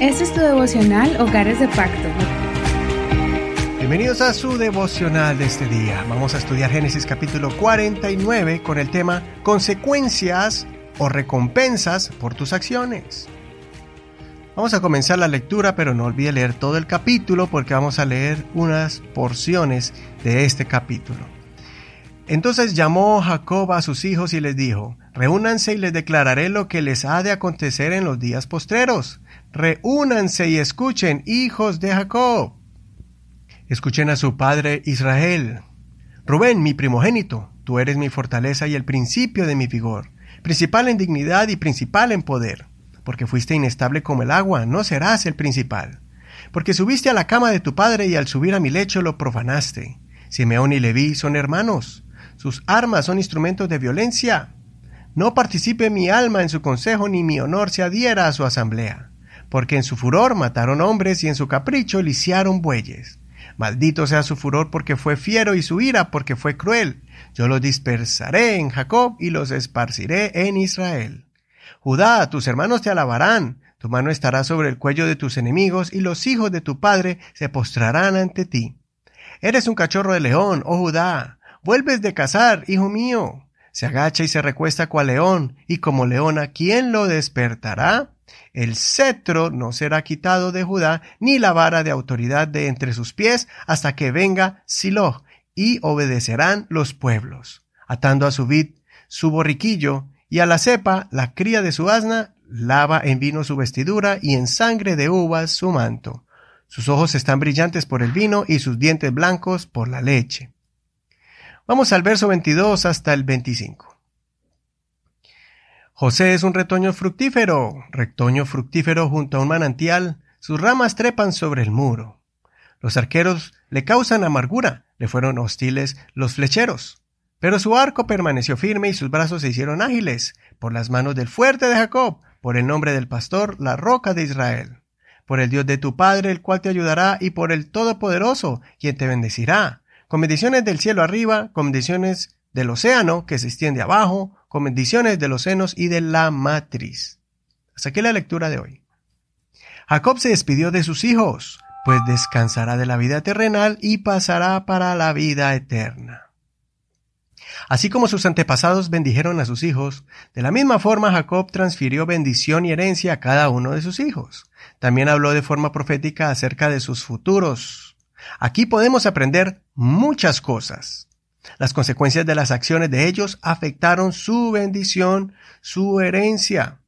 Este es tu devocional Hogares de Pacto. Bienvenidos a su devocional de este día. Vamos a estudiar Génesis capítulo 49 con el tema Consecuencias o recompensas por tus acciones. Vamos a comenzar la lectura, pero no olvide leer todo el capítulo porque vamos a leer unas porciones de este capítulo. Entonces llamó Jacob a sus hijos y les dijo, Reúnanse y les declararé lo que les ha de acontecer en los días postreros. Reúnanse y escuchen, hijos de Jacob. Escuchen a su padre Israel. Rubén, mi primogénito, tú eres mi fortaleza y el principio de mi vigor, principal en dignidad y principal en poder. Porque fuiste inestable como el agua, no serás el principal. Porque subiste a la cama de tu padre y al subir a mi lecho lo profanaste. Simeón y Leví son hermanos. Sus armas son instrumentos de violencia. No participe mi alma en su consejo, ni mi honor se adhiera a su asamblea porque en su furor mataron hombres y en su capricho lisiaron bueyes. Maldito sea su furor porque fue fiero y su ira porque fue cruel. Yo los dispersaré en Jacob y los esparciré en Israel. Judá, tus hermanos te alabarán, tu mano estará sobre el cuello de tus enemigos y los hijos de tu padre se postrarán ante ti. Eres un cachorro de león, oh Judá, vuelves de cazar, hijo mío. Se agacha y se recuesta cual león, y como leona, ¿quién lo despertará? El cetro no será quitado de Judá, ni la vara de autoridad de entre sus pies, hasta que venga Silo, y obedecerán los pueblos. Atando a su vid su borriquillo, y a la cepa, la cría de su asna, lava en vino su vestidura, y en sangre de uvas su manto. Sus ojos están brillantes por el vino, y sus dientes blancos por la leche. Vamos al verso 22 hasta el 25. José es un retoño fructífero, retoño fructífero junto a un manantial, sus ramas trepan sobre el muro. Los arqueros le causan amargura, le fueron hostiles los flecheros. Pero su arco permaneció firme y sus brazos se hicieron ágiles, por las manos del fuerte de Jacob, por el nombre del pastor, la roca de Israel. Por el Dios de tu Padre, el cual te ayudará, y por el Todopoderoso, quien te bendecirá. Con bendiciones del cielo arriba, con bendiciones del océano que se extiende abajo, con bendiciones de los senos y de la matriz. Hasta aquí la lectura de hoy. Jacob se despidió de sus hijos, pues descansará de la vida terrenal y pasará para la vida eterna. Así como sus antepasados bendijeron a sus hijos, de la misma forma Jacob transfirió bendición y herencia a cada uno de sus hijos. También habló de forma profética acerca de sus futuros. Aquí podemos aprender muchas cosas. Las consecuencias de las acciones de ellos afectaron su bendición, su herencia.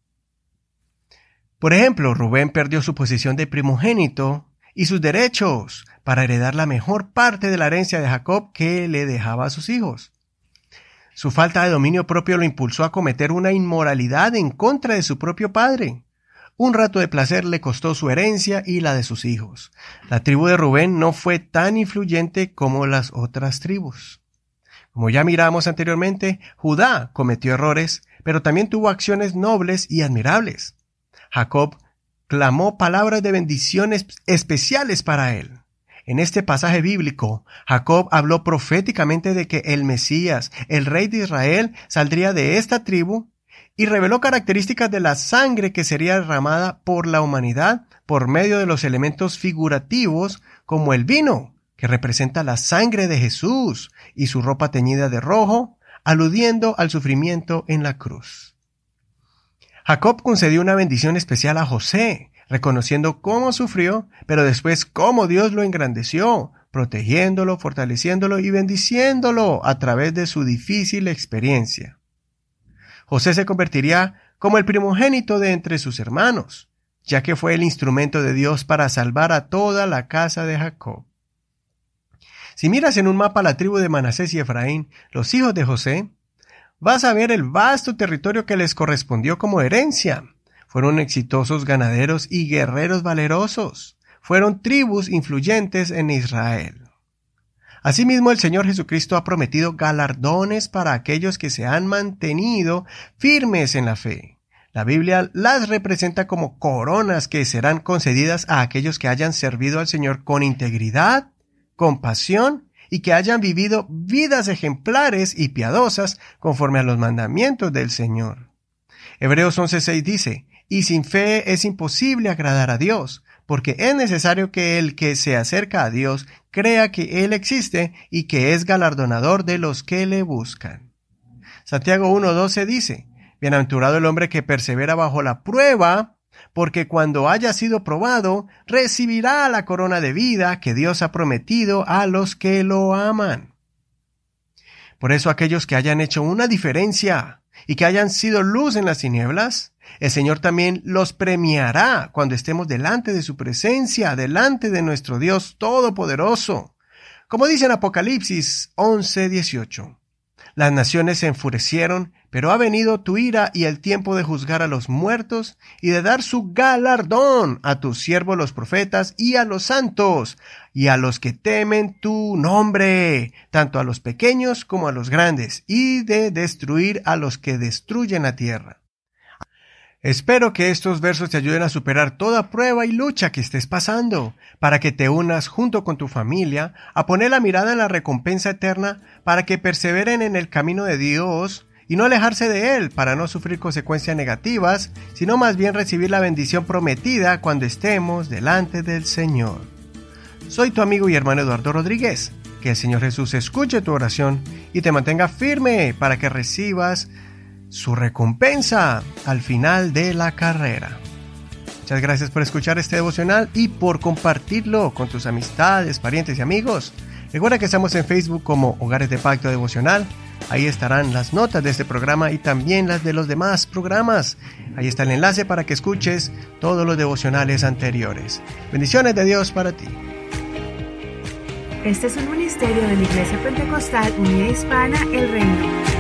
Por ejemplo, Rubén perdió su posición de primogénito y sus derechos para heredar la mejor parte de la herencia de Jacob que le dejaba a sus hijos. Su falta de dominio propio lo impulsó a cometer una inmoralidad en contra de su propio padre. Un rato de placer le costó su herencia y la de sus hijos. La tribu de Rubén no fue tan influyente como las otras tribus. Como ya miramos anteriormente, Judá cometió errores, pero también tuvo acciones nobles y admirables. Jacob clamó palabras de bendiciones especiales para él. En este pasaje bíblico, Jacob habló proféticamente de que el Mesías, el rey de Israel, saldría de esta tribu y reveló características de la sangre que sería derramada por la humanidad por medio de los elementos figurativos como el vino, que representa la sangre de Jesús y su ropa teñida de rojo, aludiendo al sufrimiento en la cruz. Jacob concedió una bendición especial a José, reconociendo cómo sufrió, pero después cómo Dios lo engrandeció, protegiéndolo, fortaleciéndolo y bendiciéndolo a través de su difícil experiencia. José se convertiría como el primogénito de entre sus hermanos, ya que fue el instrumento de Dios para salvar a toda la casa de Jacob. Si miras en un mapa la tribu de Manasés y Efraín, los hijos de José, vas a ver el vasto territorio que les correspondió como herencia. Fueron exitosos ganaderos y guerreros valerosos. Fueron tribus influyentes en Israel. Asimismo, el Señor Jesucristo ha prometido galardones para aquellos que se han mantenido firmes en la fe. La Biblia las representa como coronas que serán concedidas a aquellos que hayan servido al Señor con integridad, compasión y que hayan vivido vidas ejemplares y piadosas conforme a los mandamientos del Señor. Hebreos 11:6 dice, y sin fe es imposible agradar a Dios, porque es necesario que el que se acerca a Dios crea que Él existe y que es galardonador de los que le buscan. Santiago 1.12 dice, Bienaventurado el hombre que persevera bajo la prueba, porque cuando haya sido probado, recibirá la corona de vida que Dios ha prometido a los que lo aman. Por eso aquellos que hayan hecho una diferencia y que hayan sido luz en las tinieblas, el Señor también los premiará cuando estemos delante de su presencia, delante de nuestro Dios Todopoderoso. Como dice en Apocalipsis 11:18. Las naciones se enfurecieron, pero ha venido tu ira y el tiempo de juzgar a los muertos y de dar su galardón a tus siervos los profetas y a los santos y a los que temen tu nombre, tanto a los pequeños como a los grandes, y de destruir a los que destruyen la tierra. Espero que estos versos te ayuden a superar toda prueba y lucha que estés pasando, para que te unas junto con tu familia a poner la mirada en la recompensa eterna, para que perseveren en el camino de Dios y no alejarse de Él para no sufrir consecuencias negativas, sino más bien recibir la bendición prometida cuando estemos delante del Señor. Soy tu amigo y hermano Eduardo Rodríguez. Que el Señor Jesús escuche tu oración y te mantenga firme para que recibas su recompensa al final de la carrera. Muchas gracias por escuchar este devocional y por compartirlo con tus amistades, parientes y amigos. Recuerda que estamos en Facebook como Hogares de Pacto Devocional. Ahí estarán las notas de este programa y también las de los demás programas. Ahí está el enlace para que escuches todos los devocionales anteriores. Bendiciones de Dios para ti. Este es un ministerio de la Iglesia Pentecostal Unida Hispana El Reino.